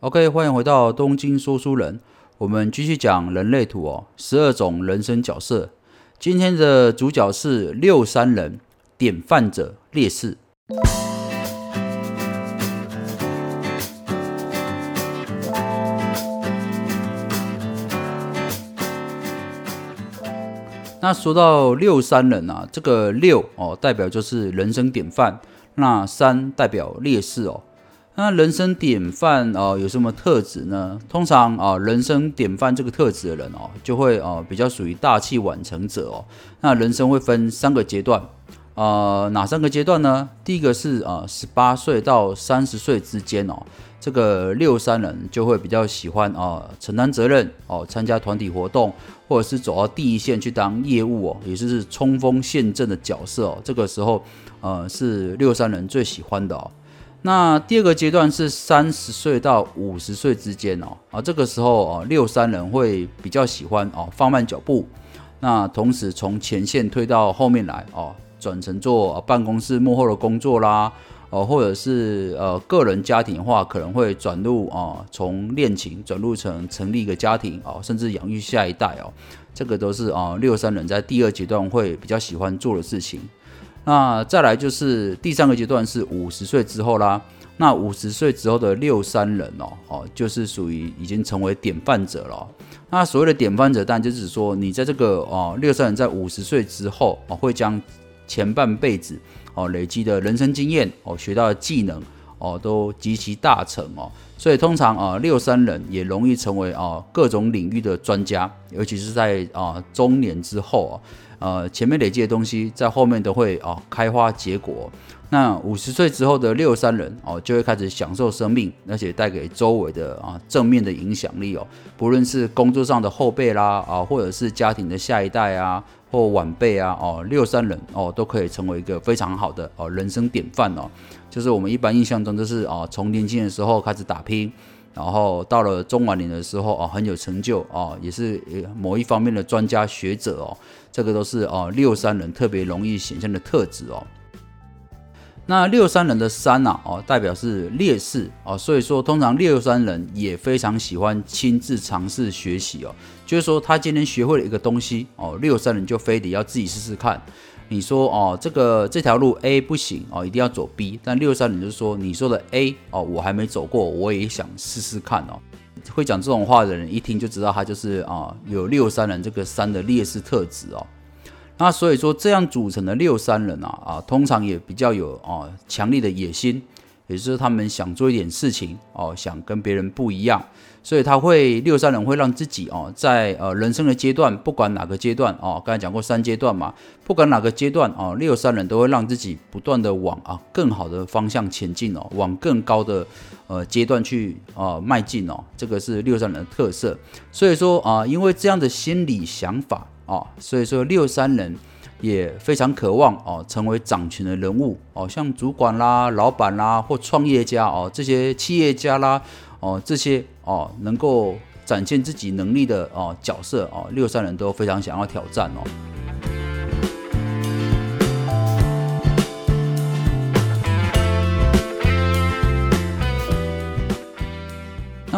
OK，欢迎回到东京说书人，我们继续讲人类图哦，十二种人生角色。今天的主角是六三人，典范者烈士。那说到六三人啊，这个六哦，代表就是人生典范；那三代表烈士哦。那人生典范哦，有什么特质呢？通常啊，人生典范这个特质的人哦，就会哦比较属于大器晚成者哦。那人生会分三个阶段，呃，哪三个阶段呢？第一个是啊，十八岁到三十岁之间哦，这个六三人就会比较喜欢啊承担责任哦，参加团体活动，或者是走到第一线去当业务哦，也就是冲锋陷阵的角色哦。这个时候呃，是六三人最喜欢的哦。那第二个阶段是三十岁到五十岁之间哦，啊，这个时候哦，六三人会比较喜欢哦放慢脚步，那同时从前线推到后面来哦，转成做办公室幕后的工作啦，哦，或者是呃个人家庭的话，可能会转入啊从恋情转入成成立一个家庭哦，甚至养育下一代哦，这个都是啊六三人在第二阶段会比较喜欢做的事情。那再来就是第三个阶段是五十岁之后啦。那五十岁之后的六三人哦，哦，就是属于已经成为典范者了。那所谓的典范者，但就是说你在这个哦六三人在五十岁之后哦，会将前半辈子哦累积的人生经验哦学到的技能哦都极其大成哦。所以通常啊六三人也容易成为啊各种领域的专家，尤其是在啊中年之后啊。呃，前面累积的东西在后面都会啊开花结果。那五十岁之后的六三人哦，就会开始享受生命，而且带给周围的啊正面的影响力哦。不论是工作上的后辈啦啊，或者是家庭的下一代啊或晚辈啊哦，六三人哦都可以成为一个非常好的哦人生典范哦。就是我们一般印象中都是啊从年轻的时候开始打拼。然后到了中晚年的时候啊，很有成就啊，也是某一方面的专家学者哦，这个都是哦六三人特别容易显现的特质哦。那六三人的三呐哦，代表是烈士哦，所以说通常六三人也非常喜欢亲自尝试学习哦，就是说他今天学会了一个东西哦，六三人就非得要自己试试看。你说哦，这个这条路 A 不行哦，一定要走 B。但六三人就说，你说的 A 哦，我还没走过，我也想试试看哦。会讲这种话的人，一听就知道他就是啊，有六三人这个三的劣势特质哦。那所以说，这样组成的六三人啊啊，通常也比较有啊强烈的野心。也就是他们想做一点事情哦，想跟别人不一样，所以他会六三人会让自己哦，在呃人生的阶段，不管哪个阶段哦，刚才讲过三阶段嘛，不管哪个阶段哦，六三人都会让自己不断的往啊更好的方向前进哦，往更高的呃阶段去啊迈进哦，这个是六三人的特色。所以说啊，因为这样的心理想法哦，所以说六三人。也非常渴望哦，成为掌权的人物哦，像主管啦、老板啦或创业家哦，这些企业家啦哦，这些哦能够展现自己能力的哦角色哦，六三人都非常想要挑战哦。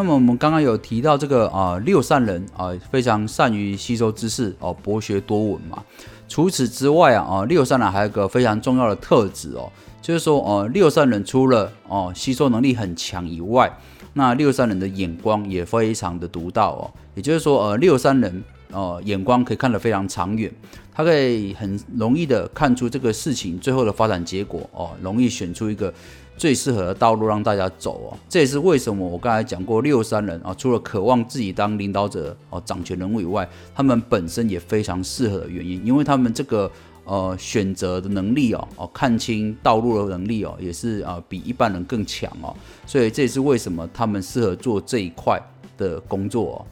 那么我们刚刚有提到这个啊，六善人啊，非常善于吸收知识哦，博学多闻嘛。除此之外啊，啊，六善人还有个非常重要的特质哦，就是说，呃，六善人除了哦吸收能力很强以外，那六善人的眼光也非常的独到哦，也就是说，呃，六善人呃眼光可以看得非常长远，他可以很容易的看出这个事情最后的发展结果哦，容易选出一个。最适合的道路让大家走哦，这也是为什么我刚才讲过六三人啊，除了渴望自己当领导者哦、掌权人物以外，他们本身也非常适合的原因，因为他们这个呃选择的能力哦，哦看清道路的能力哦，也是啊比一般人更强哦，所以这也是为什么他们适合做这一块的工作。哦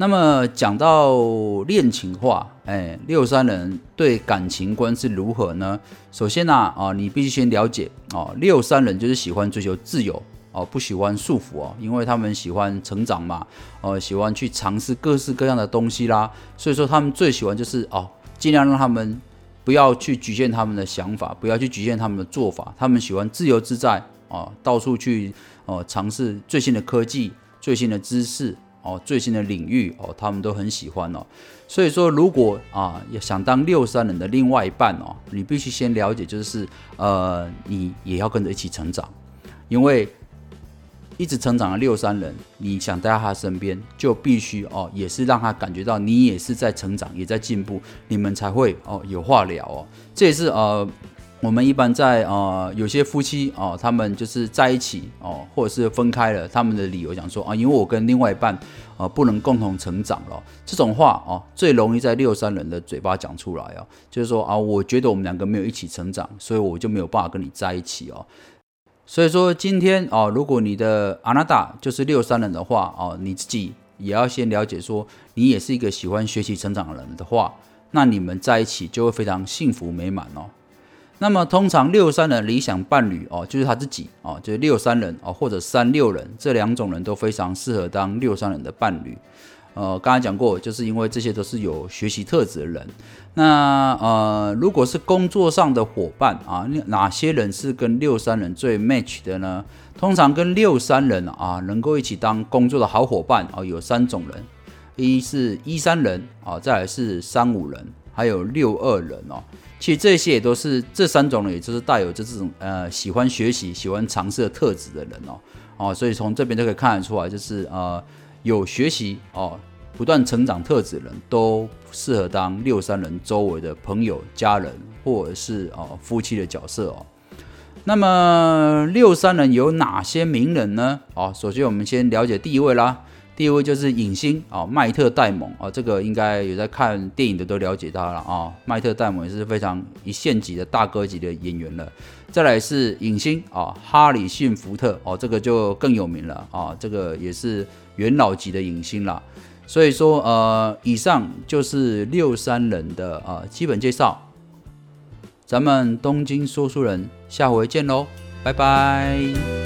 那么讲到恋情话，哎，六三人对感情观是如何呢？首先呢，啊，你必须先了解哦，六三人就是喜欢追求自由哦，不喜欢束缚哦，因为他们喜欢成长嘛，哦，喜欢去尝试各式各样的东西啦，所以说他们最喜欢就是哦，尽量让他们不要去局限他们的想法，不要去局限他们的做法，他们喜欢自由自在啊，到处去。哦尝试最新的科技、最新的知识哦、最新的领域哦，他们都很喜欢哦。所以说，如果啊想当六三人的另外一半哦，你必须先了解，就是呃，你也要跟着一起成长，因为一直成长的六三人，你想待在他身边，就必须哦，也是让他感觉到你也是在成长，也在进步，你们才会哦有话聊哦。这也是呃。我们一般在呃有些夫妻哦，他们就是在一起哦，或者是分开了，他们的理由讲说啊，因为我跟另外一半啊不能共同成长了，这种话哦最容易在六三人的嘴巴讲出来哦，就是说啊，我觉得我们两个没有一起成长，所以我就没有办法跟你在一起哦。所以说今天哦，如果你的阿娜达就是六三人的话哦，你自己也要先了解说，你也是一个喜欢学习成长的人的话，那你们在一起就会非常幸福美满哦。那么通常六三的理想伴侣哦，就是他自己哦，就是六三人哦，或者三六人这两种人都非常适合当六三人的伴侣。呃，刚才讲过，就是因为这些都是有学习特质的人。那呃，如果是工作上的伙伴啊，哪些人是跟六三人最 match 的呢？通常跟六三人啊，能够一起当工作的好伙伴啊，有三种人：一是一三人啊，再来是三五人，还有六二人哦。其实这些也都是这三种人，也就是带有这这种呃喜欢学习、喜欢尝试的特质的人哦哦，所以从这边就可以看得出来，就是呃有学习哦、不断成长特质的人都适合当六三人周围的朋友、家人或者是哦夫妻的角色哦。那么六三人有哪些名人呢？哦，首先我们先了解第一位啦。第一位就是影星啊，迈特戴蒙啊，这个应该有在看电影的都了解他了啊。迈特戴蒙也是非常一线级的大哥级的演员了。再来是影星啊，哈里逊福特哦，这个就更有名了啊，这个也是元老级的影星了。所以说呃，以上就是六三人的呃基本介绍。咱们东京说书人下回见喽，拜拜。